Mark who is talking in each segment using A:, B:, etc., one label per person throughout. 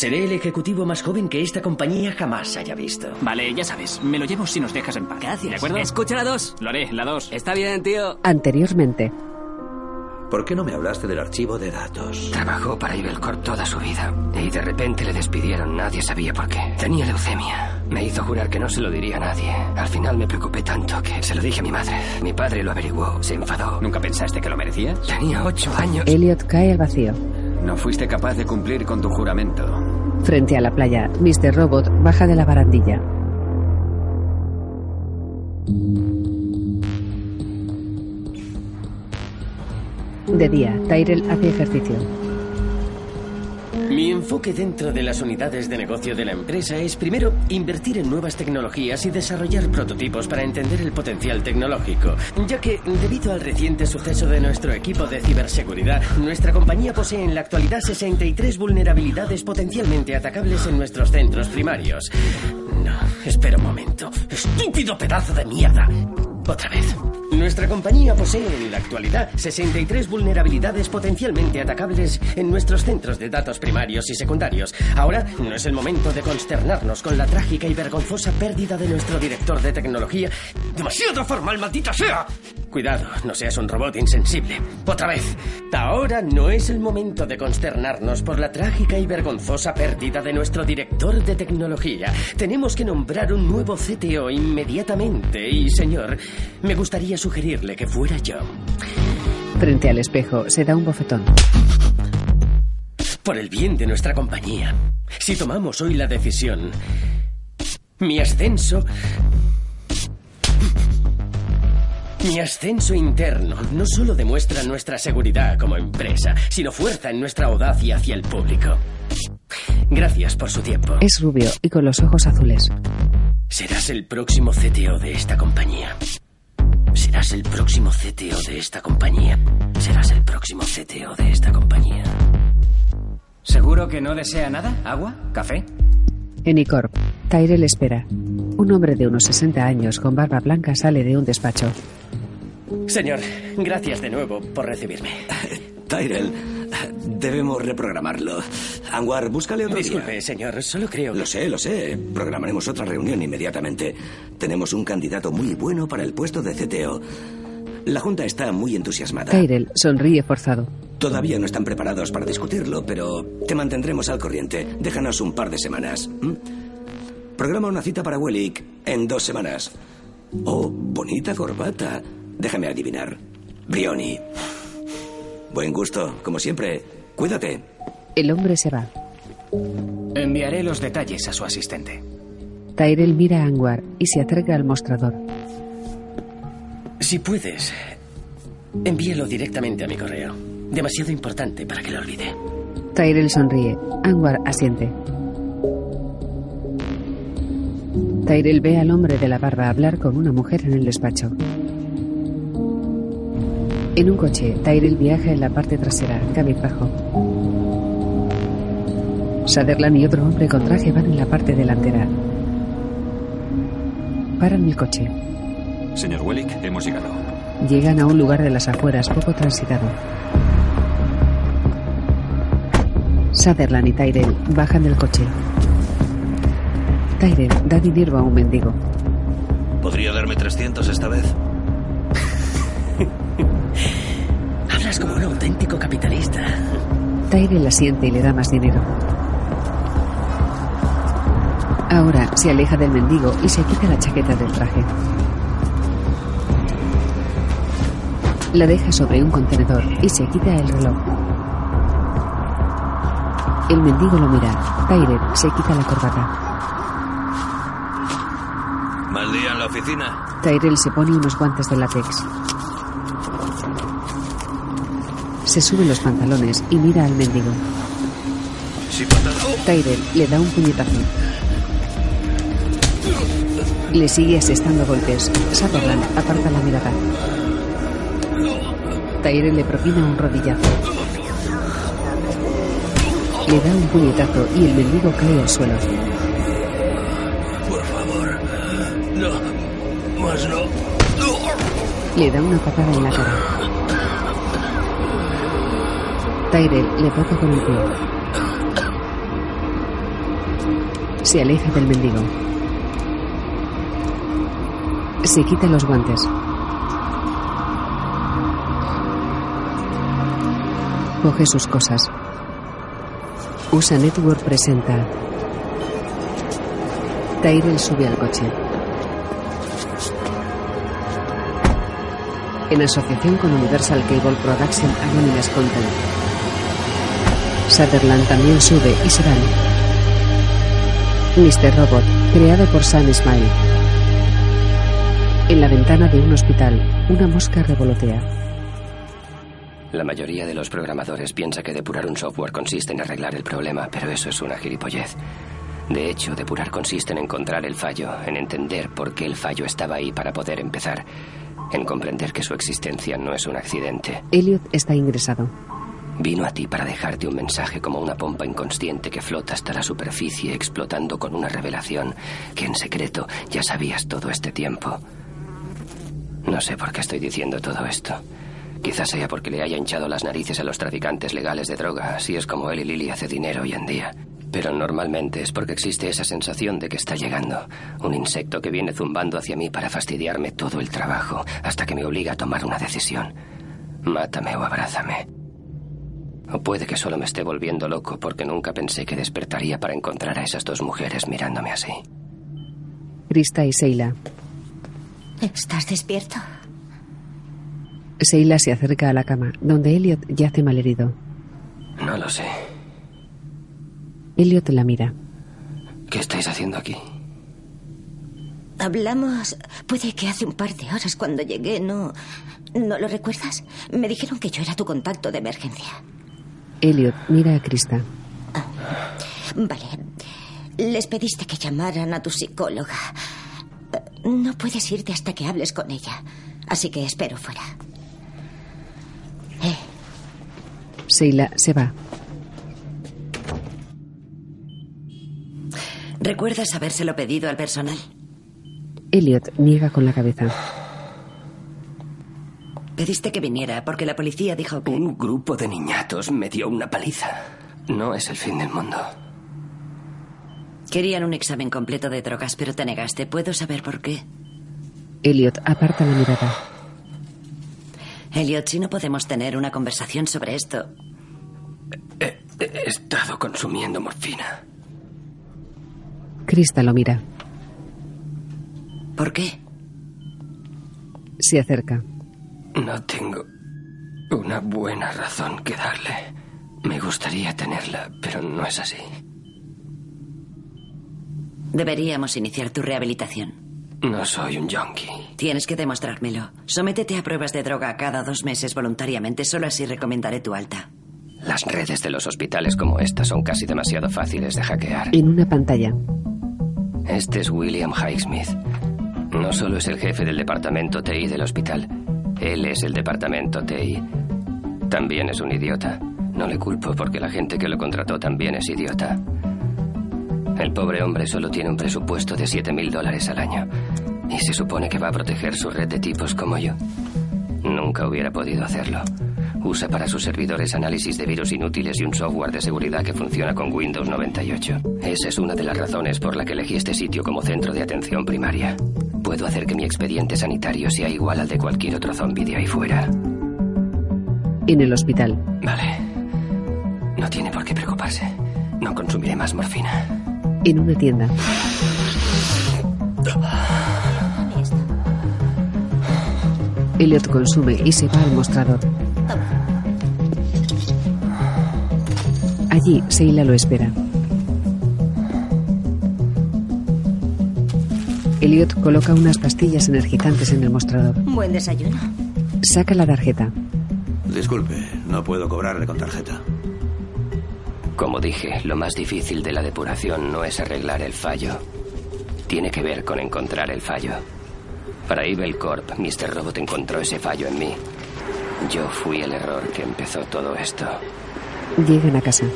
A: Seré el ejecutivo más joven que esta compañía jamás haya visto.
B: Vale, ya sabes, me lo llevo si nos dejas en paz.
C: Gracias.
B: ¿De acuerdo?
C: Escucha la dos.
B: Lo haré, la dos.
C: Está bien, tío.
D: Anteriormente.
E: ¿Por qué no me hablaste del archivo de datos?
C: Trabajó para Ibelcorp toda su vida y de repente le despidieron. Nadie sabía por qué. Tenía leucemia. Me hizo jurar que no se lo diría a nadie. Al final me preocupé tanto que se lo dije a mi madre. Mi padre lo averiguó, se enfadó.
B: ¿Nunca pensaste que lo merecías?
C: Tenía ocho años.
D: Elliot cae al vacío.
B: No fuiste capaz de cumplir con tu juramento.
D: Frente a la playa, Mr. Robot baja de la barandilla. De día, Tyrell hace ejercicio.
A: Mi enfoque dentro de las unidades de negocio de la empresa es primero invertir en nuevas tecnologías y desarrollar prototipos para entender el potencial tecnológico, ya que debido al reciente suceso de nuestro equipo de ciberseguridad, nuestra compañía posee en la actualidad 63 vulnerabilidades potencialmente atacables en nuestros centros primarios. No, espera un momento. Estúpido pedazo de mierda. Otra vez. Nuestra compañía posee en la actualidad 63 vulnerabilidades potencialmente atacables en nuestros centros de datos primarios y secundarios. Ahora no es el momento de consternarnos con la trágica y vergonzosa pérdida de nuestro director de tecnología. ¡Demasiado formal, maldita sea! Cuidado, no seas un robot insensible. Otra vez. Ahora no es el momento de consternarnos por la trágica y vergonzosa pérdida de nuestro director de tecnología. Tenemos que nombrar un nuevo CTO inmediatamente y, señor, me gustaría sugerirle que fuera yo.
D: Frente al espejo, se da un bofetón.
A: Por el bien de nuestra compañía, si tomamos hoy la decisión, mi ascenso... Mi ascenso interno no solo demuestra nuestra seguridad como empresa, sino fuerza en nuestra audacia hacia el público. Gracias por su tiempo.
D: Es rubio y con los ojos azules.
A: Serás el próximo CTO de esta compañía. Serás el próximo CTO de esta compañía. Serás el próximo CTO de esta compañía.
B: ¿Seguro que no desea nada? ¿Agua? ¿Café?
D: En Icorp, Tyrell espera. Un hombre de unos 60 años con barba blanca sale de un despacho.
A: Señor, gracias de nuevo por recibirme.
E: Tyrell, debemos reprogramarlo. Anwar, búscale otro
A: Disculpe,
E: día.
A: señor, solo creo
E: Lo sé, lo sé. Programaremos otra reunión inmediatamente. Tenemos un candidato muy bueno para el puesto de CTO. La Junta está muy entusiasmada.
D: Tyrell sonríe forzado.
E: Todavía no están preparados para discutirlo, pero te mantendremos al corriente. Déjanos un par de semanas. Programa una cita para Wellick en dos semanas. Oh, bonita corbata. Déjame adivinar. Brioni. Buen gusto, como siempre. Cuídate.
D: El hombre se va.
B: Enviaré los detalles a su asistente.
D: Tyrell mira a Anwar y se acerca al mostrador.
A: Si puedes, envíelo directamente a mi correo. Demasiado importante para que lo olvide.
D: Tyrell sonríe. Anwar asiente. Tyrell ve al hombre de la barba hablar con una mujer en el despacho. En un coche, Tyrell viaja en la parte trasera, cabizbajo. Sutherland y otro hombre con traje van en la parte delantera. Paran el coche.
F: Señor Wellick, hemos llegado.
D: Llegan a un lugar de las afueras poco transitado. Sutherland y Tyrell bajan del coche. Tyrell da dinero a un mendigo.
G: ¿Podría darme 300 esta vez?
A: Hablas como un auténtico capitalista.
D: Tyrell asiente y le da más dinero. Ahora se aleja del mendigo y se quita la chaqueta del traje. La deja sobre un contenedor y se quita el reloj. El mendigo lo mira. Tyrell se quita la corbata.
G: ¿Mal día en la oficina?
D: Tyrell se pone unos guantes de látex. Se sube los pantalones y mira al mendigo.
G: Sí.
D: Tyrell le da un puñetazo. Le sigue asestando golpes. Sutherland aparta la mirada. Tyrell le propina un rodillazo. Le da un puñetazo y el mendigo cae al suelo.
G: Por favor. No. Más no.
D: Le da una patada en la cara. Tyrell le toca con el pie. Se aleja del mendigo. Se quita los guantes. Coge sus cosas. USA Network presenta. Tyrell sube al coche. En asociación con Universal Cable Production Anonymous Content. Sutherland también sube y se van. Mr. Robot, creado por Sam Smile. En la ventana de un hospital, una mosca revolotea.
C: La mayoría de los programadores piensa que depurar un software consiste en arreglar el problema, pero eso es una gilipollez. De hecho, depurar consiste en encontrar el fallo, en entender por qué el fallo estaba ahí para poder empezar, en comprender que su existencia no es un accidente.
D: Elliot está ingresado.
C: Vino a ti para dejarte un mensaje como una pompa inconsciente que flota hasta la superficie explotando con una revelación que en secreto ya sabías todo este tiempo. No sé por qué estoy diciendo todo esto. Quizás sea porque le haya hinchado las narices a los traficantes legales de droga, así es como él y Lily hace dinero hoy en día. Pero normalmente es porque existe esa sensación de que está llegando. Un insecto que viene zumbando hacia mí para fastidiarme todo el trabajo, hasta que me obliga a tomar una decisión. Mátame o abrázame. O puede que solo me esté volviendo loco porque nunca pensé que despertaría para encontrar a esas dos mujeres mirándome así.
D: Krista y Seila.
H: ¿Estás despierto?
D: Seila se acerca a la cama, donde Elliot yace malherido.
C: No lo sé.
D: Elliot la mira.
C: ¿Qué estáis haciendo aquí?
H: Hablamos, puede que hace un par de horas cuando llegué, ¿no? ¿No lo recuerdas? Me dijeron que yo era tu contacto de emergencia.
D: Elliot mira a Krista.
H: Vale. Les pediste que llamaran a tu psicóloga. No puedes irte hasta que hables con ella. Así que espero fuera. Eh,
D: Seila se va.
I: ¿Recuerdas habérselo pedido al personal?
D: Elliot niega con la cabeza.
I: Pediste que viniera porque la policía dijo que...
C: Un grupo de niñatos me dio una paliza. No es el fin del mundo.
I: Querían un examen completo de drogas, pero te negaste. ¿Puedo saber por qué?
D: Elliot aparta la mirada.
I: Elliot, si no podemos tener una conversación sobre esto.
C: He, he estado consumiendo morfina.
D: Krista lo mira.
I: ¿Por qué?
D: Se acerca.
C: No tengo una buena razón que darle. Me gustaría tenerla, pero no es así.
I: Deberíamos iniciar tu rehabilitación.
C: No soy un junkie.
I: Tienes que demostrármelo. Sométete a pruebas de droga cada dos meses voluntariamente. Solo así recomendaré tu alta.
C: Las redes de los hospitales como esta son casi demasiado fáciles de hackear.
D: En una pantalla.
C: Este es William Highsmith. No solo es el jefe del departamento TI del hospital, él es el departamento TI. También es un idiota. No le culpo porque la gente que lo contrató también es idiota. El pobre hombre solo tiene un presupuesto de 7 mil dólares al año y se supone que va a proteger su red de tipos como yo. Nunca hubiera podido hacerlo. Usa para sus servidores análisis de virus inútiles y un software de seguridad que funciona con Windows 98. Esa es una de las razones por la que elegí este sitio como centro de atención primaria. Puedo hacer que mi expediente sanitario sea igual al de cualquier otro zombie de ahí fuera.
D: En el hospital.
C: Vale. No tiene por qué preocuparse. No consumiré más morfina.
D: En una tienda. Elliot consume y se va al mostrador. Allí, Seila lo espera. Elliot coloca unas pastillas energizantes en el mostrador.
H: Buen desayuno.
D: Saca la tarjeta.
J: Disculpe, no puedo cobrarle con tarjeta.
C: Como dije, lo más difícil de la depuración no es arreglar el fallo, tiene que ver con encontrar el fallo. Para Evil Corp, Mr. Robot encontró ese fallo en mí. Yo fui el error que empezó todo esto.
D: Llegan a casa.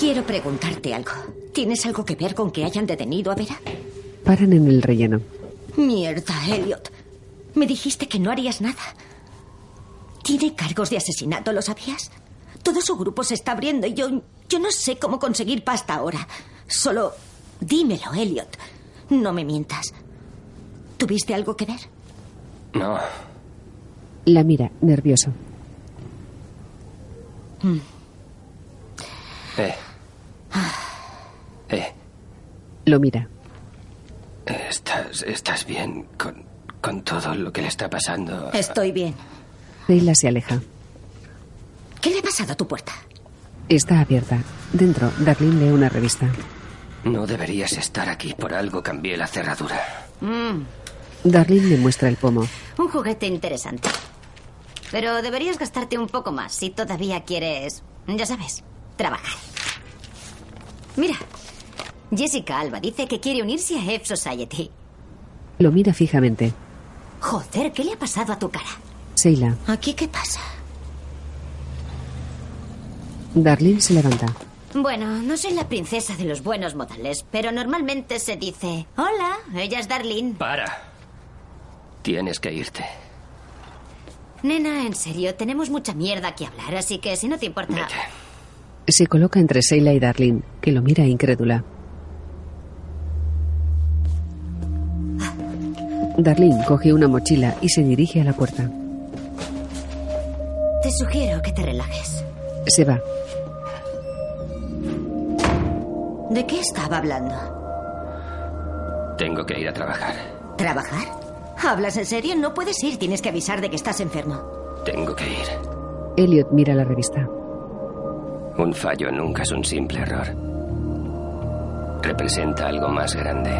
H: Quiero preguntarte algo. ¿Tienes algo que ver con que hayan detenido a Vera?
D: Paran en el relleno.
H: Mierda, Elliot. Me dijiste que no harías nada. Tiene cargos de asesinato, ¿lo sabías? Todo su grupo se está abriendo y yo, yo no sé cómo conseguir pasta ahora. Solo dímelo, Elliot. No me mientas. ¿Tuviste algo que ver?
C: No.
D: La mira, nervioso.
H: Mm.
C: Eh. Eh.
D: Lo mira.
C: ¿Estás, estás bien con, con todo lo que le está pasando?
H: Estoy bien.
D: Leila se aleja.
H: ¿Qué le ha pasado a tu puerta?
D: Está abierta. Dentro, Darlene lee una revista.
C: No deberías estar aquí. Por algo cambié la cerradura.
H: Mm,
D: Darlene le muestra el pomo.
K: Un juguete interesante. Pero deberías gastarte un poco más si todavía quieres, ya sabes, trabajar. Mira, Jessica Alba dice que quiere unirse a F Society.
D: Lo mira fijamente.
K: Joder, ¿qué le ha pasado a tu cara?
D: Seila.
H: ¿Aquí qué pasa?
D: Darlene se levanta.
K: Bueno, no soy la princesa de los buenos modales, pero normalmente se dice, hola, ella es Darlene.
C: Para. Tienes que irte.
K: Nena, en serio, tenemos mucha mierda que hablar, así que si no te importa...
D: Se coloca entre Seila y Darlene, que lo mira incrédula. Darlene coge una mochila y se dirige a la puerta.
K: Te sugiero que te relajes.
D: Se va.
H: ¿De qué estaba hablando?
C: Tengo que ir a trabajar.
H: ¿Trabajar? ¿Hablas en serio? No puedes ir. Tienes que avisar de que estás enfermo.
C: Tengo que ir.
D: Elliot mira la revista.
C: Un fallo nunca es un simple error. Representa algo más grande.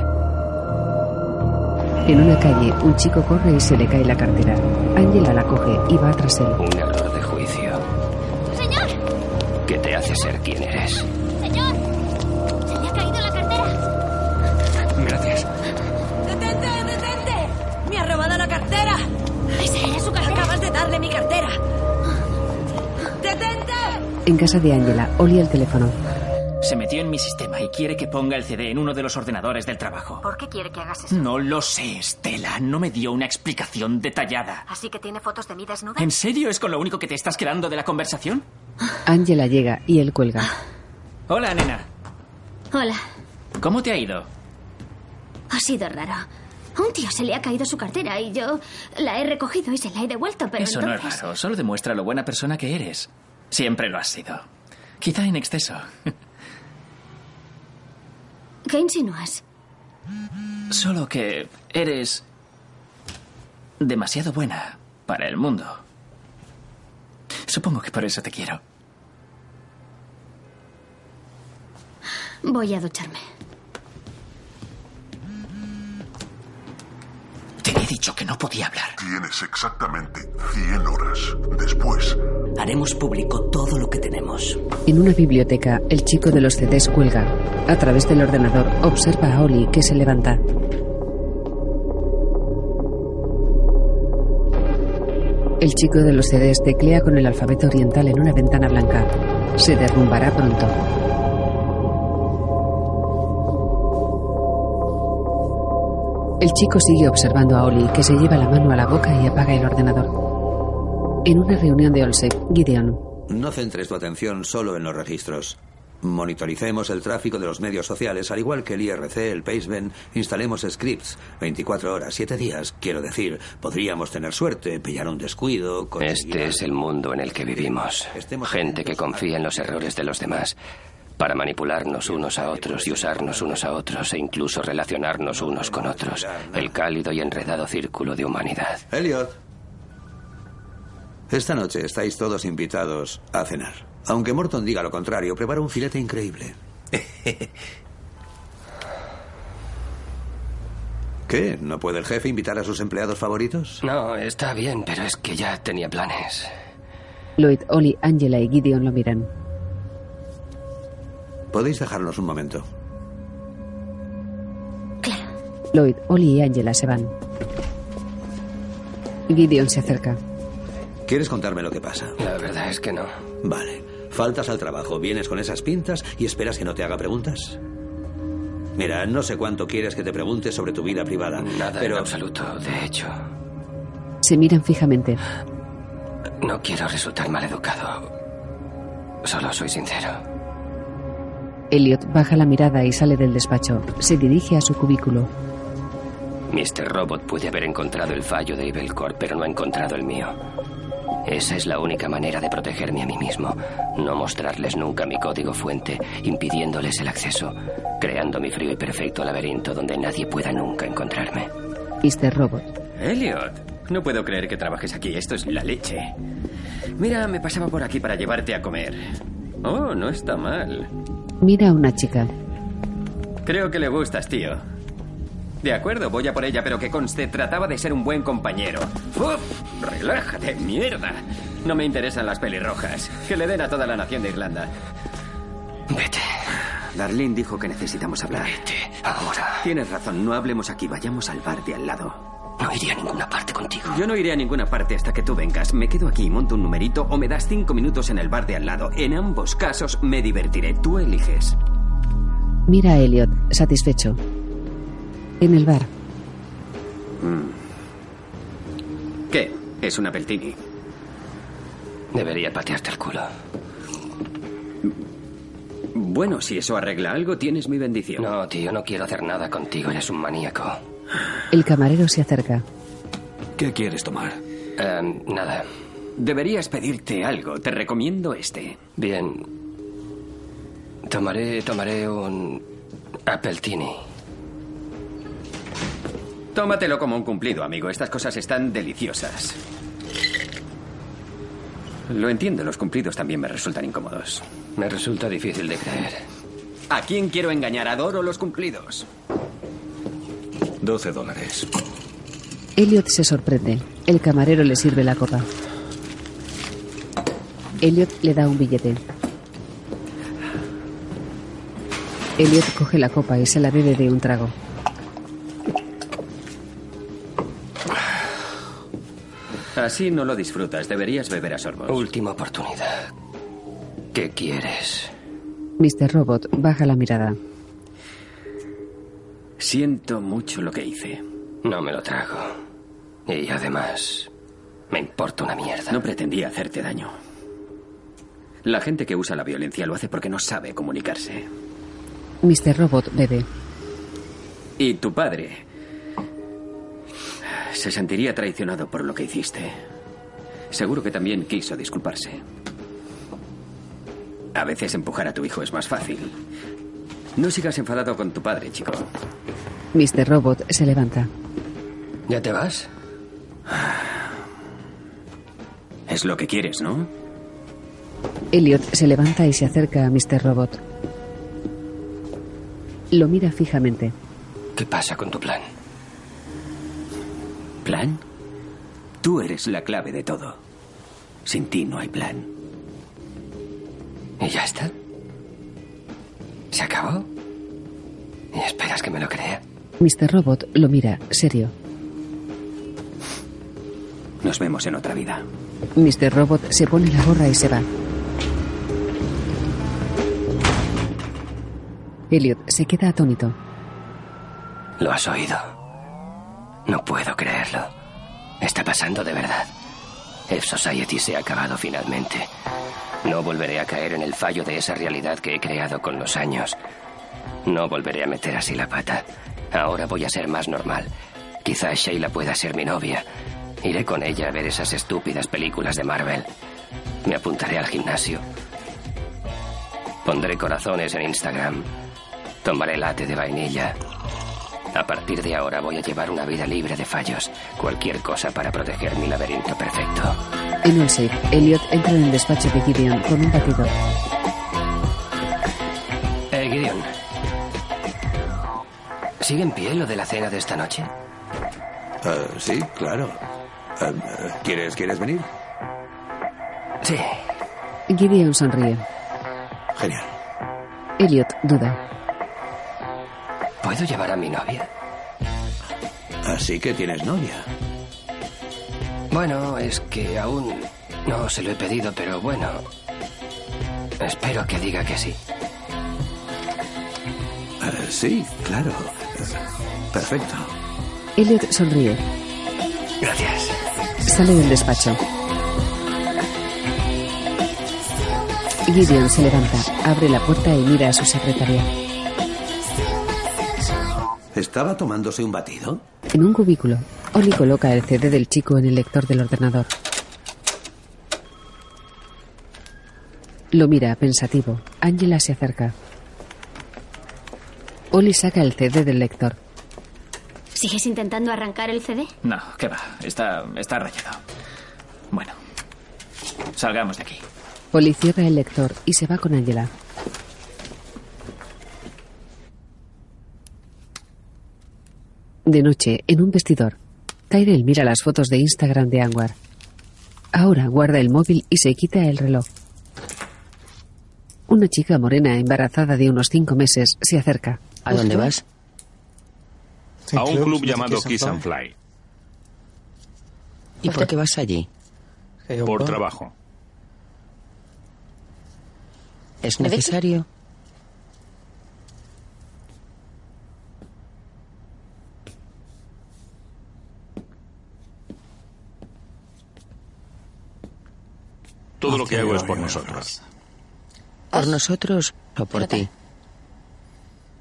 D: En una calle, un chico corre y se le cae la cartera. Angela la coge y va tras él.
C: Un error de juicio.
K: ¡Señor!
C: Que te hace ser quien eres.
K: ¡Señor!
C: Gracias.
L: ¡Detente, detente! ¡Me ha robado la cartera!
K: ¡Esa era su cartera!
L: Acabas de darle mi cartera. ¡Detente!
D: En casa de Angela, Oli el teléfono.
B: Se metió en mi sistema y quiere que ponga el CD en uno de los ordenadores del trabajo.
L: ¿Por qué quiere que hagas eso?
B: No lo sé, Estela. No me dio una explicación detallada.
L: ¿Así que tiene fotos de mí desnuda?
B: ¿En serio es con lo único que te estás quedando de la conversación?
D: Angela llega y él cuelga.
B: Hola, nena.
K: Hola.
B: ¿Cómo te ha ido?
K: Ha sido raro. A un tío se le ha caído su cartera y yo la he recogido y se la he devuelto, pero
B: Eso
K: entonces...
B: no es raro, solo demuestra lo buena persona que eres. Siempre lo has sido. Quizá en exceso.
K: ¿Qué insinúas?
B: Solo que eres demasiado buena para el mundo. Supongo que por eso te quiero.
K: Voy a ducharme.
B: Te he dicho que no podía hablar.
M: Tienes exactamente 100 horas. Después,
E: Haremos público todo lo que tenemos.
D: En una biblioteca, el chico de los CDs cuelga. A través del ordenador, observa a Oli que se levanta. El chico de los CDs teclea con el alfabeto oriental en una ventana blanca. Se derrumbará pronto. El chico sigue observando a Oli, que se lleva la mano a la boca y apaga el ordenador. En una reunión de Olsec, Gideon.
J: No centres tu atención solo en los registros. Monitoricemos el tráfico de los medios sociales, al igual que el IRC, el Paceben, instalemos scripts. 24 horas, 7 días. Quiero decir, podríamos tener suerte, pillar un descuido. conseguir
C: Este es el mundo en el que vivimos. Gente que confía en los errores de los demás para manipularnos unos a otros y usarnos unos a otros e incluso relacionarnos unos con otros. El cálido y enredado círculo de humanidad.
J: Elliot. Esta noche estáis todos invitados a cenar. Aunque Morton diga lo contrario, prepara un filete increíble. ¿Qué? ¿No puede el jefe invitar a sus empleados favoritos?
C: No, está bien, pero es que ya tenía planes.
D: Lloyd, Oli, Angela y Gideon lo miran.
J: Podéis dejarnos un momento.
D: Lloyd, Ollie y Angela se van. Gideon se acerca.
J: ¿Quieres contarme lo que pasa?
C: La verdad es que no.
J: Vale. Faltas al trabajo, vienes con esas pintas y esperas que no te haga preguntas. Mira, no sé cuánto quieres que te pregunte sobre tu vida privada.
C: Nada
J: pero
C: en absoluto, de hecho.
D: Se miran fijamente.
C: No quiero resultar maleducado. Solo soy sincero.
D: Elliot baja la mirada y sale del despacho. Se dirige a su cubículo.
C: Mr. Robot puede haber encontrado el fallo de Evil Corp, pero no ha encontrado el mío. Esa es la única manera de protegerme a mí mismo. No mostrarles nunca mi código fuente, impidiéndoles el acceso, creando mi frío y perfecto laberinto donde nadie pueda nunca encontrarme.
D: Mr. Robot.
N: Elliot, no puedo creer que trabajes aquí. Esto es la leche. Mira, me pasaba por aquí para llevarte a comer. Oh, no está mal.
D: Mira a una chica.
N: Creo que le gustas, tío. De acuerdo, voy a por ella, pero que conste, trataba de ser un buen compañero. ¡Uf! ¡Relájate, mierda! No me interesan las pelirrojas. Que le den a toda la nación de Irlanda.
C: Vete.
N: Darlene dijo que necesitamos hablar.
C: Vete, ahora.
N: Tienes razón, no hablemos aquí, vayamos al bar de al lado.
C: No iré a ninguna parte contigo.
N: Yo no iré a ninguna parte hasta que tú vengas. Me quedo aquí, monto un numerito o me das cinco minutos en el bar de al lado. En ambos casos me divertiré. Tú eliges.
D: Mira a Elliot, satisfecho. En el bar.
N: Mm. ¿Qué? Es un Appletini.
C: Debería patearte el culo.
N: Bueno, si eso arregla algo, tienes mi bendición.
C: No, tío, no quiero hacer nada contigo. Eres un maníaco.
D: El camarero se acerca.
J: ¿Qué quieres tomar?
C: Eh, nada.
N: Deberías pedirte algo. Te recomiendo este.
C: Bien. Tomaré, tomaré un Appletini.
N: Tómatelo como un cumplido, amigo. Estas cosas están deliciosas. Lo entiendo, los cumplidos también me resultan incómodos.
C: Me resulta difícil de creer.
N: ¿A quién quiero engañar? Adoro los cumplidos.
J: 12 dólares.
D: Elliot se sorprende. El camarero le sirve la copa. Elliot le da un billete. Elliot coge la copa y se la bebe de un trago.
N: Así no lo disfrutas. Deberías beber a sorbos.
C: Última oportunidad. ¿Qué quieres?
D: Mr. Robot baja la mirada.
N: Siento mucho lo que hice.
C: No me lo trago. Y además, me importa una mierda.
N: No pretendía hacerte daño. La gente que usa la violencia lo hace porque no sabe comunicarse.
D: Mr. Robot bebe.
N: Y tu padre se sentiría traicionado por lo que hiciste. Seguro que también quiso disculparse. A veces empujar a tu hijo es más fácil. No sigas enfadado con tu padre, chico.
D: Mr. Robot se levanta.
C: ¿Ya te vas?
N: Es lo que quieres, ¿no?
D: Elliot se levanta y se acerca a Mr. Robot. Lo mira fijamente.
C: ¿Qué pasa con tu plan?
N: ¿Plan? Tú eres la clave de todo. Sin ti no hay plan.
C: ¿Y ya está? ¿Se acabó? ¿Y esperas que me lo crea?
D: Mr. Robot lo mira, serio.
N: Nos vemos en otra vida.
D: Mr. Robot se pone la gorra y se va. Elliot se queda atónito.
C: ¿Lo has oído? No puedo creerlo. Está pasando de verdad. F Society se ha acabado finalmente. No volveré a caer en el fallo de esa realidad que he creado con los años. No volveré a meter así la pata. Ahora voy a ser más normal. Quizás Sheila pueda ser mi novia. Iré con ella a ver esas estúpidas películas de Marvel. Me apuntaré al gimnasio. Pondré corazones en Instagram. Tomaré latte de vainilla. A partir de ahora voy a llevar una vida libre de fallos. Cualquier cosa para proteger mi laberinto perfecto.
D: En un safe, Elliot entra en el despacho de Gideon con un batidor.
C: Eh, Gideon. ¿Sigue en pie lo de la cena de esta noche?
J: Uh, sí, claro. Uh, ¿quieres, ¿Quieres venir?
C: Sí.
D: Gideon sonríe.
J: Así que tienes novia.
C: Bueno, es que aún no se lo he pedido, pero bueno. Espero que diga que sí.
J: Eh, sí, claro. Perfecto.
D: Elliot sonríe.
C: Gracias.
D: Sale del despacho. Gideon se levanta, abre la puerta y mira a su secretaria.
J: ¿Estaba tomándose un batido?
D: En un cubículo, Oli coloca el CD del chico en el lector del ordenador. Lo mira, pensativo. Angela se acerca. Oli saca el CD del lector.
O: ¿Sigues intentando arrancar el CD?
B: No, qué va. Está, está rayado. Bueno, salgamos de aquí.
D: Oli cierra el lector y se va con Angela. De noche, en un vestidor, Tyrell mira las fotos de Instagram de Anwar. Ahora guarda el móvil y se quita el reloj. Una chica morena embarazada de unos cinco meses se acerca.
C: ¿A dónde vas?
P: A un club llamado Kiss and Fly.
C: ¿Y por qué vas allí?
P: Por trabajo.
C: ¿Es necesario?
P: Todo lo que hago es por nosotros.
C: ¿Por nosotros o por ti?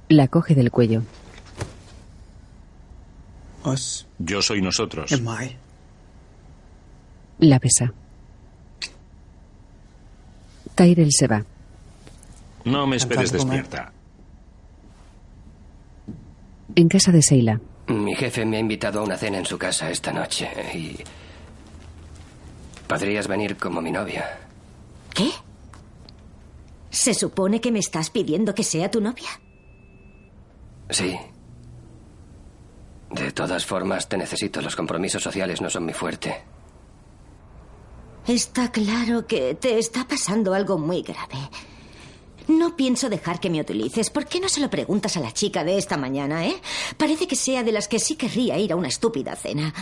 D: La coge del cuello.
P: Yo soy nosotros.
D: La besa. Tyrell se va.
P: No me esperes despierta.
D: En casa de Seila.
C: Mi jefe me ha invitado a una cena en su casa esta noche y... Podrías venir como mi novia.
H: ¿Qué? ¿Se supone que me estás pidiendo que sea tu novia?
C: Sí. De todas formas, te necesito. Los compromisos sociales no son mi fuerte.
H: Está claro que te está pasando algo muy grave. No pienso dejar que me utilices. ¿Por qué no se lo preguntas a la chica de esta mañana, eh? Parece que sea de las que sí querría ir a una estúpida cena.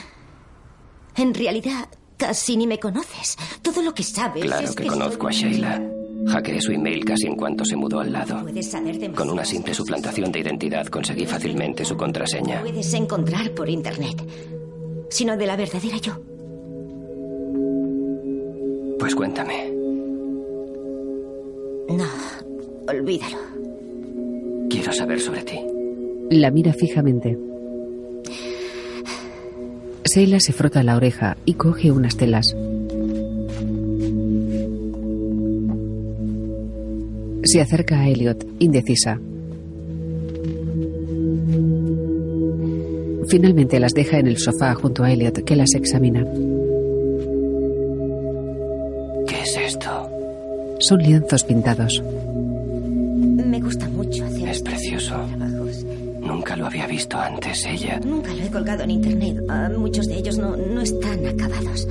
H: En realidad, casi ni me conoces. Todo lo que sabes
C: Claro
H: es
C: que
H: que
C: conozco a Sheila. Hackeé su email casi en cuanto se mudó al lado.
H: Puedes saber demasiadas
C: Con una simple suplantación de identidad conseguí fácilmente su contraseña.
H: Puedes encontrar por internet. Sino de la verdadera yo.
C: Pues cuéntame.
H: No, olvídalo.
C: Quiero saber sobre ti.
D: La mira fijamente. Seila se frota la oreja y coge unas telas. Se acerca a Elliot, indecisa. Finalmente las deja en el sofá junto a Elliot, que las examina.
C: ¿Qué es esto?
D: Son lienzos pintados.
C: Ella.
H: Nunca lo he colgado en internet. Ah, muchos de ellos no, no están acabados.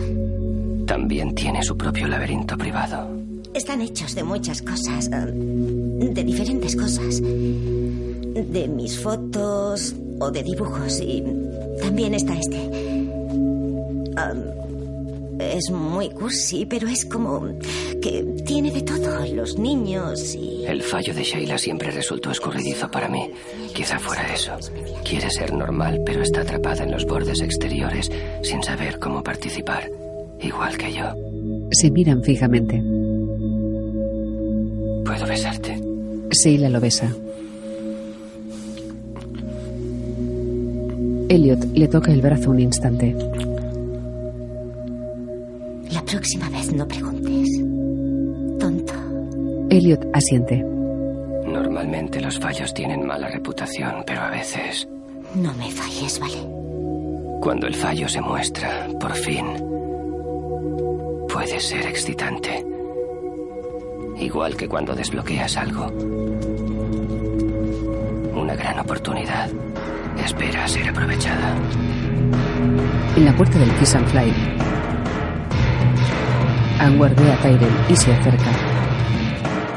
C: También tiene su propio laberinto privado.
H: Están hechos de muchas cosas. ah, de diferentes cosas. De mis fotos o de dibujos. Y también está este. Es muy cursi, pero es como que tiene de todo. Los niños y...
C: El fallo de Sheila siempre resultó escurridizo para mí. Quizá fuera eso. Quiere ser normal, pero está atrapada en los bordes exteriores sin saber cómo participar. Igual que yo.
D: Se miran fijamente.
C: ¿Puedo besarte?
D: Seila lo besa. Elliot le toca el brazo un instante.
H: La próxima vez no preguntes. Tonto.
D: Elliot asiente.
C: Normalmente los fallos tienen mala reputación, pero a veces,
H: No me falles, ¿vale?
C: cuando el fallo se muestra, por fin, puede ser excitante. Igual que cuando desbloqueas algo. Una gran oportunidad espera a ser aprovechada.
D: En la puerta del Kiss and Fly. Anwar ve a Tyrell y se acerca.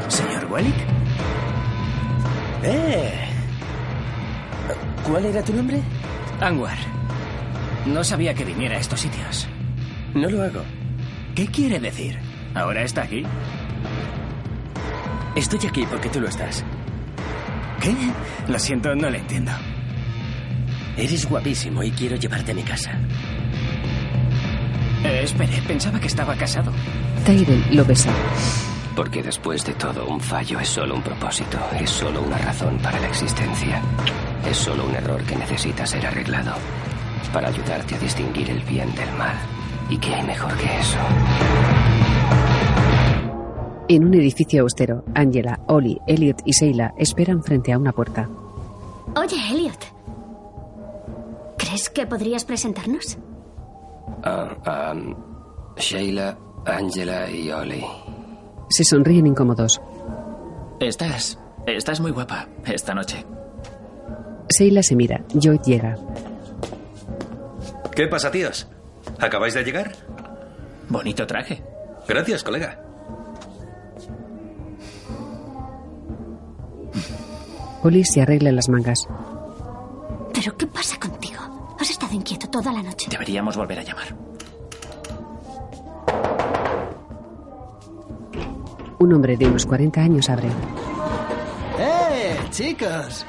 Q: ¿Señor Walik? ¡Eh! ¿Cuál era tu nombre?
B: Anwar. No sabía que viniera a estos sitios.
A: No lo hago.
B: ¿Qué quiere decir? ¿Ahora está aquí?
A: Estoy aquí porque tú lo estás.
B: ¿Qué? Lo siento, no le entiendo.
A: Eres guapísimo y quiero llevarte a mi casa.
B: Eh, espere, pensaba que estaba casado.
D: Tyrell lo besa.
C: Porque después de todo, un fallo es solo un propósito, es solo una razón para la existencia. Es solo un error que necesita ser arreglado para ayudarte a distinguir el bien del mal. ¿Y qué hay mejor que eso?
D: En un edificio austero, Angela, Ollie, Elliot y Seila esperan frente a una puerta.
O: Oye, Elliot. ¿Crees que podrías presentarnos?
C: Ah, um, Sheila, Angela y Ollie.
D: Se sonríen incómodos.
B: Estás. Estás muy guapa esta noche.
D: Seila se mira. Joy llega.
R: ¿Qué pasa, tíos? ¿Acabáis de llegar?
B: Bonito traje.
R: Gracias, colega.
D: Ollie se arregla las mangas.
O: ¿Pero qué pasa contigo? Has estado inquieto toda la noche.
B: Deberíamos volver a llamar.
D: Un hombre de unos 40 años abre.
S: ¡Eh, chicos!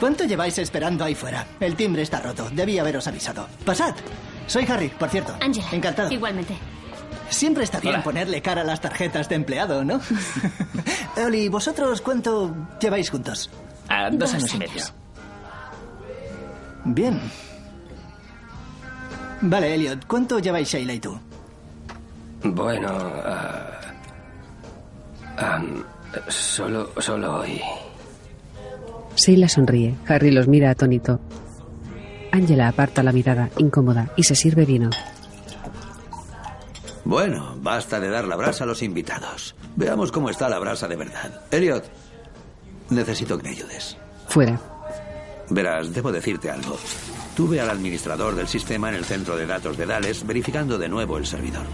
S: ¿Cuánto lleváis esperando ahí fuera? El timbre está roto. Debí haberos avisado. Pasad. Soy Harry, por cierto.
O: Angela.
S: Encantado.
O: Igualmente.
S: Siempre está bien
B: Hola.
S: ponerle cara a las tarjetas de empleado, ¿no? Oli, ¿vosotros cuánto lleváis juntos?
B: A dos,
O: Dos
B: años y medio.
S: Bien. Vale, Elliot, ¿cuánto lleváis Sheila y tú?
C: Bueno, am, solo, solo hoy.
D: Seila sonríe. Harry los mira atónito. Angela aparta la mirada, incómoda, y se sirve vino.
J: Bueno, basta de dar la brasa a los invitados. Veamos cómo está la brasa de verdad. Elliot, necesito que me ayudes.
D: Fuera.
J: Verás, debo decirte algo. Tuve al administrador del sistema en el centro de datos de Dallas verificando de nuevo el servidor.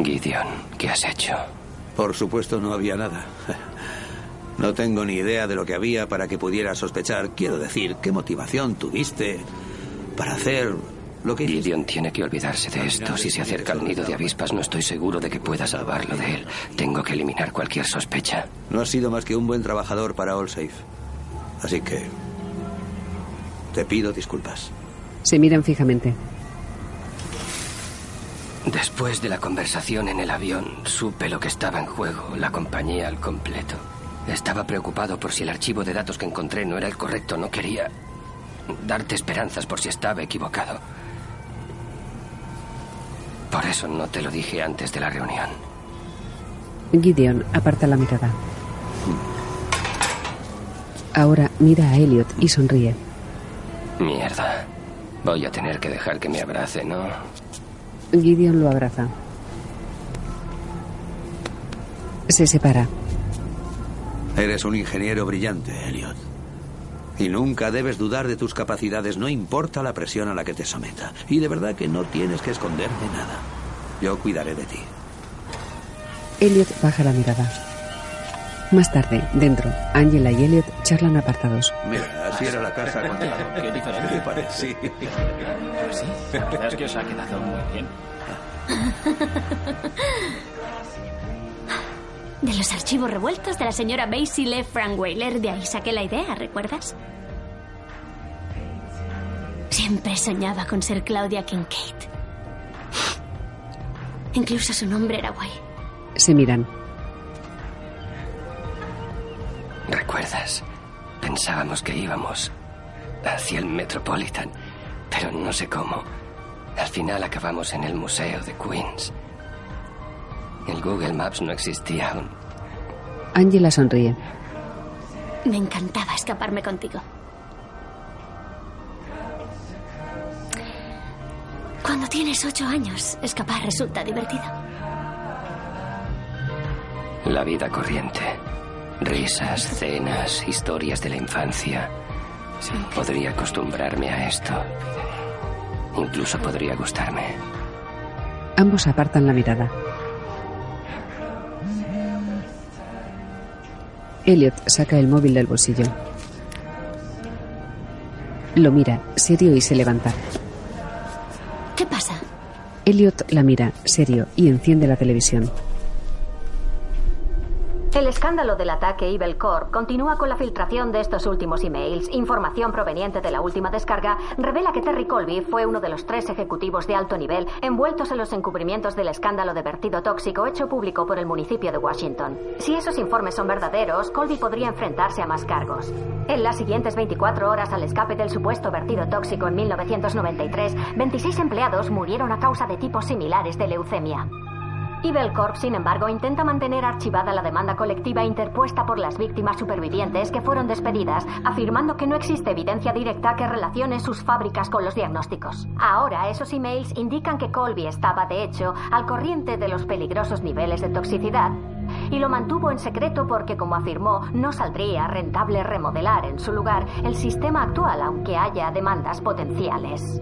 C: Gideon, ¿qué has hecho?
J: Por supuesto no había nada. No tengo ni idea de lo que había para que pudiera sospechar. Quiero decir, ¿qué motivación tuviste para hacer lo que hiciste?
C: Gideon tiene que olvidarse de esto. Si se acerca al nido de avispas, no estoy seguro de que pueda salvarlo de él. Tengo que eliminar cualquier sospecha.
J: No has sido más que un buen trabajador para AllSafe. Así que... Te pido disculpas.
D: Se miran fijamente.
C: Después de la conversación en el avión, supe lo que estaba en juego, la compañía al completo. Estaba preocupado por si el archivo de datos que encontré no era el correcto. No quería darte esperanzas por si estaba equivocado. Por eso no te lo dije antes de la reunión.
D: Gideon aparta la mirada. Ahora mira a Elliot y sonríe.
C: Mierda. Voy a tener que dejar que me abrace, ¿no?
D: Gideon lo abraza. Se separa.
J: Eres un ingeniero brillante, Elliot. Y nunca debes dudar de tus capacidades, no importa la presión a la que te someta. Y de verdad que no tienes que esconderte nada. Yo cuidaré de ti.
D: Elliot baja la mirada. Más tarde, dentro, Angela y Elliot charlan apartados.
J: Mira, la casa cuando la rompí.
B: Qué diferente.
J: ¿Qué te parece?
B: Sí. Sí, la verdad es que os ha quedado muy bien.
O: De los archivos revueltos de la señora Basile Frankweiler, de ahí saqué la idea, ¿recuerdas? Siempre soñaba con ser Claudia Kincaid. Incluso su nombre era guay.
D: Se miran.
C: ¿Recuerdas? Pensábamos que íbamos hacia el Metropolitan, pero no sé cómo. Al final acabamos en el Museo de Queens. El Google Maps no existía aún.
D: Angela sonríe.
O: Me encantaba escaparme contigo. Cuando tienes ocho años, escapar resulta divertido.
C: La vida corriente. Risas, cenas, historias de la infancia. Podría acostumbrarme a esto. Incluso podría gustarme.
D: Ambos apartan la mirada. Elliot saca el móvil del bolsillo. Lo mira, serio, y se levanta.
O: pasa?
D: Elliot la mira, serio, y enciende la televisión.
T: El escándalo del ataque Evil Corp continúa con la filtración de estos últimos emails. Información proveniente de la última descarga revela que Terry Colby fue uno de los tres ejecutivos de alto nivel envueltos en los encubrimientos del escándalo de vertido tóxico hecho público por el municipio de Washington. Si esos informes son verdaderos, Colby podría enfrentarse a más cargos. En las siguientes 24 horas al escape del supuesto vertido tóxico en 1993, 26 empleados murieron a causa de tipos similares de leucemia. Evil Corp, sin embargo, intenta mantener archivada la demanda colectiva interpuesta por las víctimas supervivientes que fueron despedidas, afirmando que no existe evidencia directa que relacione sus fábricas con los diagnósticos. Ahora, esos emails indican que Colby estaba, de hecho, al corriente de los peligrosos niveles de toxicidad y lo mantuvo en secreto porque, como afirmó, no saldría rentable remodelar en su lugar el sistema actual, aunque haya demandas potenciales.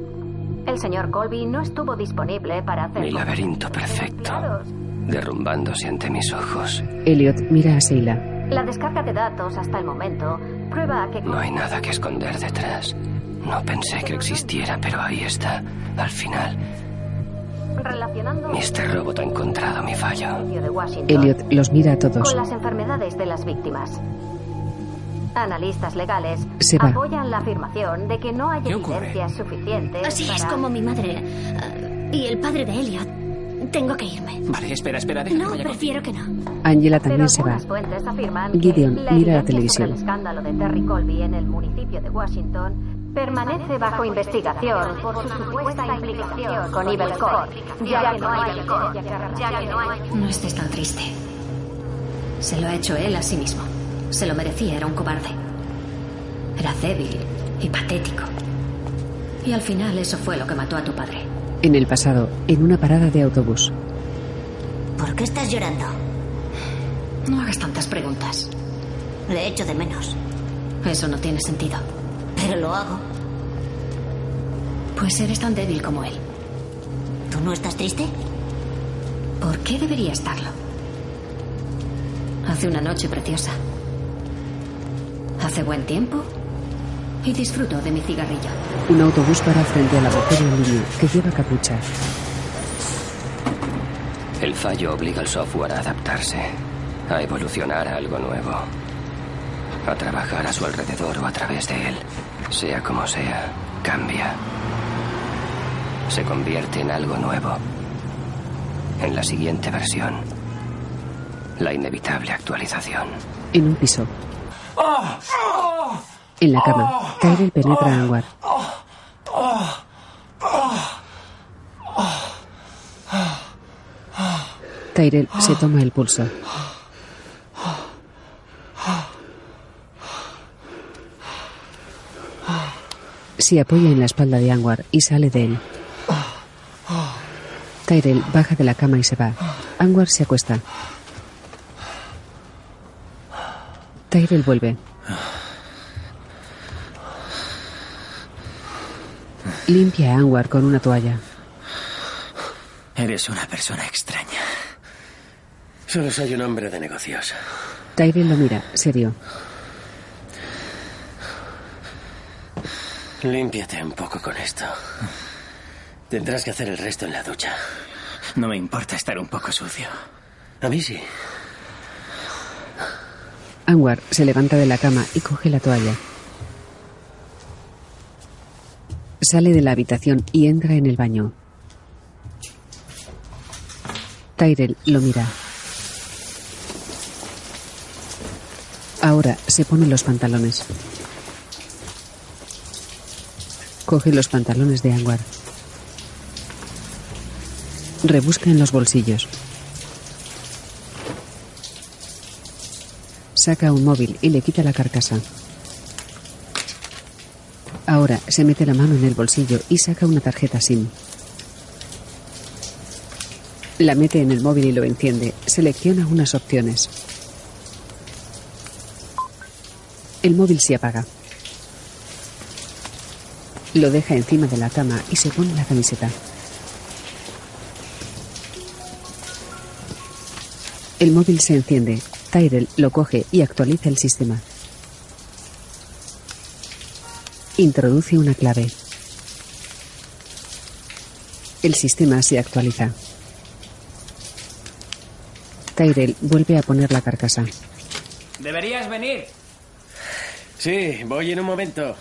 T: El señor Colby no estuvo disponible para hacer...
C: Mi laberinto perfecto. Derrumbándose ante mis ojos.
D: Elliot mira a Sheila.
T: La descarga de datos hasta el momento prueba que...
C: No hay nada que esconder detrás. No pensé que existiera, pero ahí está. Al final,
T: Relacionando
C: Mr. Robot ha encontrado mi fallo.
D: Elliot los mira a todos.
T: con las enfermedades de las víctimas. Analistas legales
D: Se va.
T: apoyan la afirmación de que no hay evidencias suficientes
O: Así es como mi madre eh, y el padre de Elliot. Tengo que irme.
B: Vale, espera, espera, déjame
O: No,
B: vaya con-
O: prefiero que no.
D: Angela
T: Pero
D: también se va.
T: fuentes afirman
D: Gideon
T: que
D: mira
T: la
D: la
T: evidencia
D: televisión.
T: el escándalo de Terry Colby en el municipio de Washington permanece bajo investigación por su supuesta implicación con Evil Corp, ya que no hay ya que no hay
K: No estés tan triste. Se lo ha hecho él a sí mismo. Se lo merecía, era un cobarde. Era débil y patético. Y al final eso fue lo que mató a tu padre.
D: En el pasado, en una parada de autobús.
K: ¿Por qué estás llorando? No hagas tantas preguntas. Le echo de menos. Eso no tiene sentido. Pero lo hago. Pues eres tan débil como él. ¿Tú no estás triste? ¿Por qué debería estarlo? Hace una noche preciosa. Hace buen tiempo. Y disfruto de mi cigarrillo.
D: Un autobús para frente al agujero en niño que lleva capucha.
C: El fallo obliga al software a adaptarse, a evolucionar a algo nuevo, a trabajar a su alrededor o a través de él. Sea como sea, cambia. Se convierte en algo nuevo. En la siguiente versión. La inevitable actualización.
D: En un piso. En la cama, Tyrell penetra a Anwar. Tyrell se toma el pulso. Se apoya en la espalda de Anwar y sale de él. Tyrell baja de la cama y se va. Anwar se acuesta. Tyrell vuelve. Limpia a Anwar con una toalla.
Q: Eres una persona extraña. Solo soy un hombre de negocios.
D: Tyrell lo mira, serio.
Q: Límpiate un poco con esto. Tendrás que hacer el resto en la ducha. No me importa estar un poco sucio. A mí sí.
D: Anwar se levanta de la cama y coge la toalla. Sale de la habitación y entra en el baño. Tyrell lo mira. Ahora se pone los pantalones. Coge los pantalones de Anwar. Rebusca en los bolsillos. Saca un móvil y le quita la carcasa. Ahora se mete la mano en el bolsillo y saca una tarjeta SIM. La mete en el móvil y lo enciende. Selecciona unas opciones. El móvil se apaga. Lo deja encima de la cama y se pone la camiseta. El móvil se enciende. Tyrell lo coge y actualiza el sistema. Introduce una clave. El sistema se actualiza. Tyrell vuelve a poner la carcasa.
B: Deberías venir.
A: Sí, voy en un momento.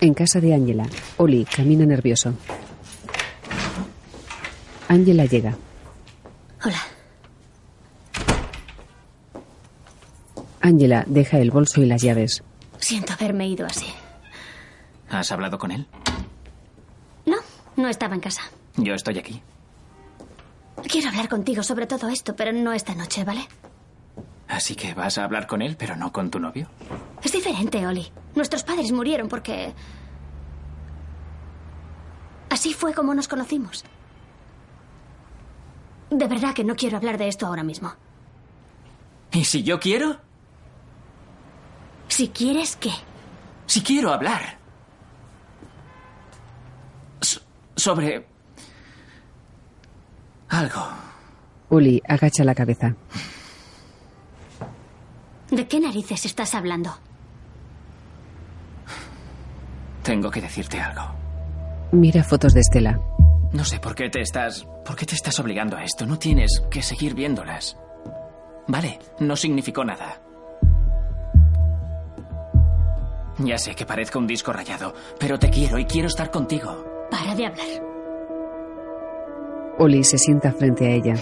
D: En casa de Angela, Oli camina nervioso. Angela llega.
O: Hola.
D: Angela deja el bolso y las llaves.
O: Siento haberme ido así.
B: ¿Has hablado con él?
O: No, no estaba en casa.
B: Yo estoy aquí.
O: Quiero hablar contigo sobre todo esto, pero no esta noche, ¿vale?
B: Así que vas a hablar con él, pero no con tu novio.
O: Es diferente, Oli. Nuestros padres murieron porque... Así fue como nos conocimos. De verdad que no quiero hablar de esto ahora mismo.
B: ¿Y si yo quiero?
O: Si quieres, ¿qué?
B: Si quiero hablar. So- sobre... Algo.
D: Oli agacha la cabeza.
O: ¿De qué narices estás hablando?
B: Tengo que decirte algo.
D: Mira fotos de Estela.
B: No sé por qué te estás. ¿Por qué te estás obligando a esto? No tienes que seguir viéndolas. Vale, no significó nada. Ya sé que parezca un disco rayado, pero te quiero y quiero estar contigo.
O: Para de hablar.
D: Oli se sienta frente a ella.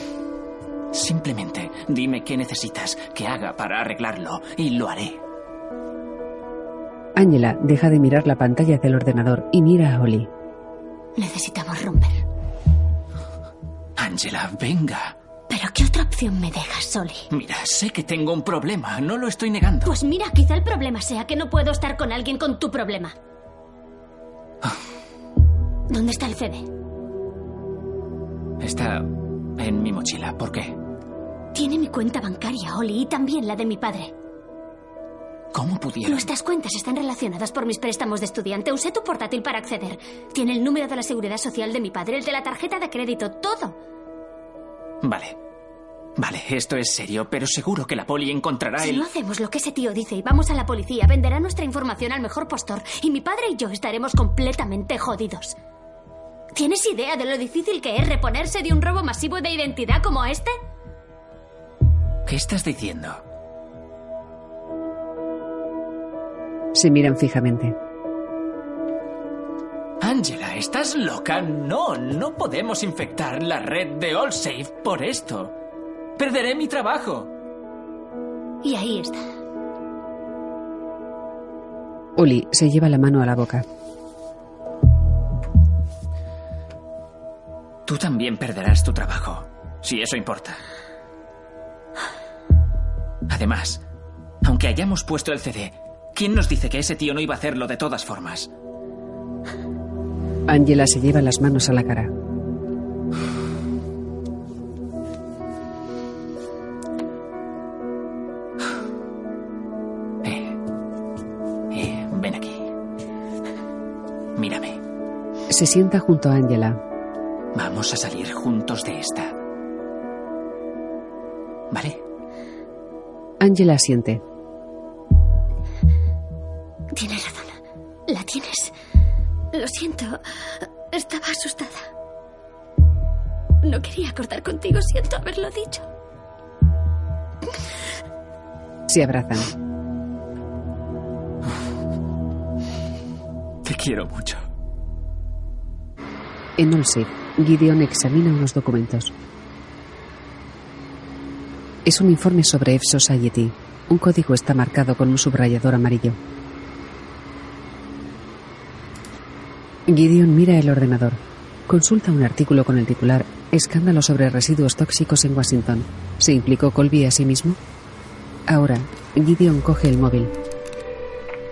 B: Simplemente dime qué necesitas que haga para arreglarlo y lo haré.
D: Angela deja de mirar la pantalla del ordenador y mira a Oli.
O: Necesitamos romper.
B: Angela, venga.
O: ¿Pero qué otra opción me dejas, Oli?
B: Mira, sé que tengo un problema, no lo estoy negando.
O: Pues mira, quizá el problema sea que no puedo estar con alguien con tu problema. ¿Dónde está el CD?
B: Está en mi mochila. ¿Por qué?
O: Tiene mi cuenta bancaria, Oli, y también la de mi padre.
B: ¿Cómo pudieron?
O: Nuestras cuentas están relacionadas por mis préstamos de estudiante. Usé tu portátil para acceder. Tiene el número de la seguridad social de mi padre, el de la tarjeta de crédito, todo.
B: Vale. Vale, esto es serio, pero seguro que la poli encontrará
O: Si
B: el...
O: no hacemos lo que ese tío dice y vamos a la policía, venderá nuestra información al mejor postor y mi padre y yo estaremos completamente jodidos. ¿Tienes idea de lo difícil que es reponerse de un robo masivo de identidad como este?
B: ¿Qué estás diciendo?
D: Se miran fijamente.
B: Angela, ¿estás loca? No, no podemos infectar la red de AllSafe por esto. Perderé mi trabajo.
O: Y ahí está.
D: Oli se lleva la mano a la boca.
B: Tú también perderás tu trabajo, si eso importa. Además, aunque hayamos puesto el CD, ¿quién nos dice que ese tío no iba a hacerlo de todas formas?
D: Angela se lleva las manos a la cara.
B: Eh, ven aquí. Mírame.
D: Se sienta junto a Angela.
B: Vamos a salir juntos de esta. ¿Vale?
D: Angela asiente.
O: Estaba asustada. No quería cortar contigo. Siento haberlo dicho.
D: Se abrazan.
B: Te quiero mucho.
D: En Olsey, Gideon examina unos documentos. Es un informe sobre F Society. Un código está marcado con un subrayador amarillo. Gideon mira el ordenador. Consulta un artículo con el titular Escándalo sobre residuos tóxicos en Washington. ¿Se implicó Colby a sí mismo? Ahora, Gideon coge el móvil.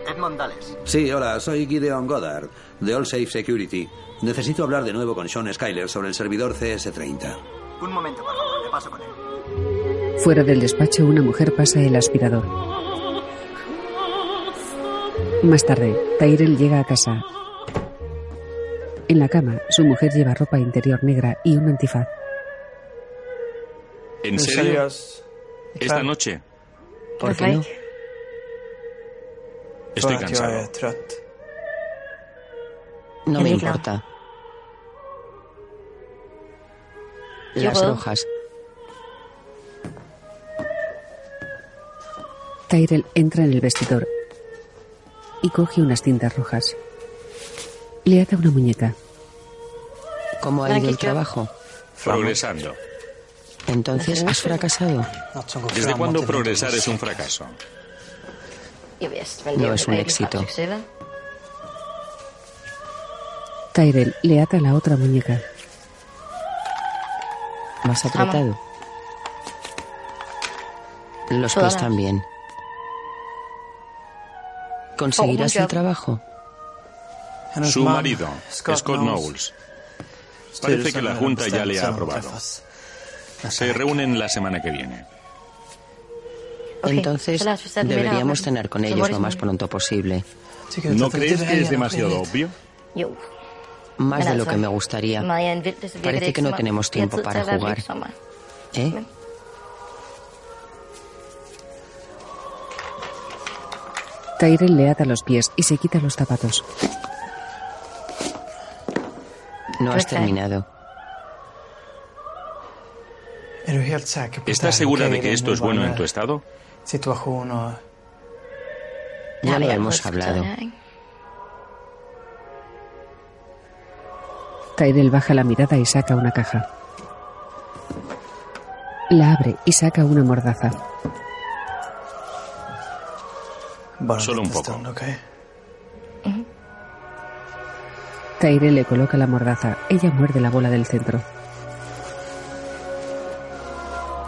S: Edmond Dales.
J: Sí, hola, soy Gideon Goddard, de All Safe Security. Necesito hablar de nuevo con Sean Skyler sobre el servidor CS30.
S: Un momento, por favor, le paso con él.
D: Fuera del despacho, una mujer pasa el aspirador. Más tarde, Tyrell llega a casa. En la cama, su mujer lleva ropa interior negra y un antifaz.
U: ¿En serio? ¿Esta noche?
D: ¿Por qué no?
U: Estoy cansado.
V: No me importa. Las rojas.
D: Tyrell entra en el vestidor y coge unas cintas rojas. Le ata una muñeca.
V: ¿Cómo ha ido el trabajo?
P: Progresando.
V: Entonces, ¿has fracasado?
P: ¿Desde cuándo progresar es un fracaso?
V: No es un éxito.
D: Tyrell le ata la otra muñeca.
V: ¿Más apretado? Los pies también. ¿Conseguirás el trabajo?
P: Su marido, Scott Knowles. Parece que la Junta ya le ha aprobado. Se reúnen la semana que viene.
V: Entonces, deberíamos cenar con ellos lo más pronto posible.
P: ¿No crees que es demasiado obvio?
V: Más de lo que me gustaría. Parece que no tenemos tiempo para jugar. ¿Eh?
D: Tyrell le ata los pies y se quita los zapatos.
V: No has terminado.
P: ¿Estás segura de que esto es bueno en tu estado?
V: Ya lo hemos hablado.
D: Tyrell baja la mirada y saca una caja. La abre y saca una mordaza.
P: Solo un poco.
D: Tyrell le coloca la mordaza. Ella muerde la bola del centro.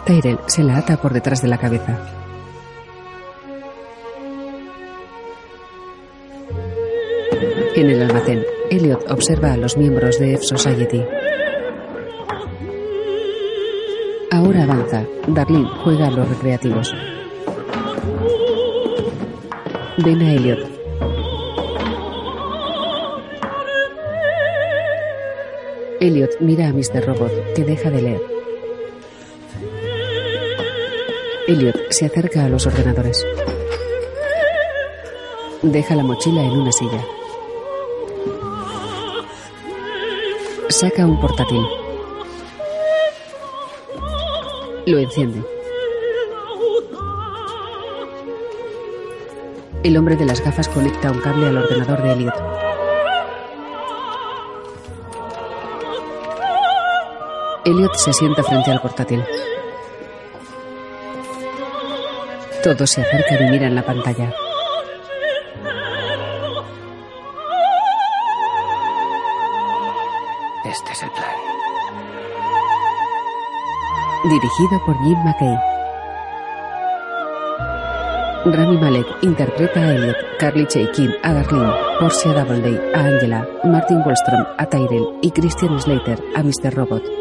D: Tyrell se la ata por detrás de la cabeza. En el almacén, Elliot observa a los miembros de F Society. Ahora avanza. Darlene juega a los recreativos. Ven a Elliot. Elliot mira a Mr. Robot, que deja de leer. Elliot se acerca a los ordenadores. Deja la mochila en una silla. Saca un portátil. Lo enciende. El hombre de las gafas conecta un cable al ordenador de Elliot. Elliot se sienta frente al portátil. Todos se acercan y miran la pantalla.
C: Este es el plan.
D: Dirigido por Jim McKay. Rami Malek interpreta a Elliot, Carly Chaikin a Darlene, Portia Doubleday a Angela, Martin Wallstrom a Tyrell y Christian Slater a Mr. Robot.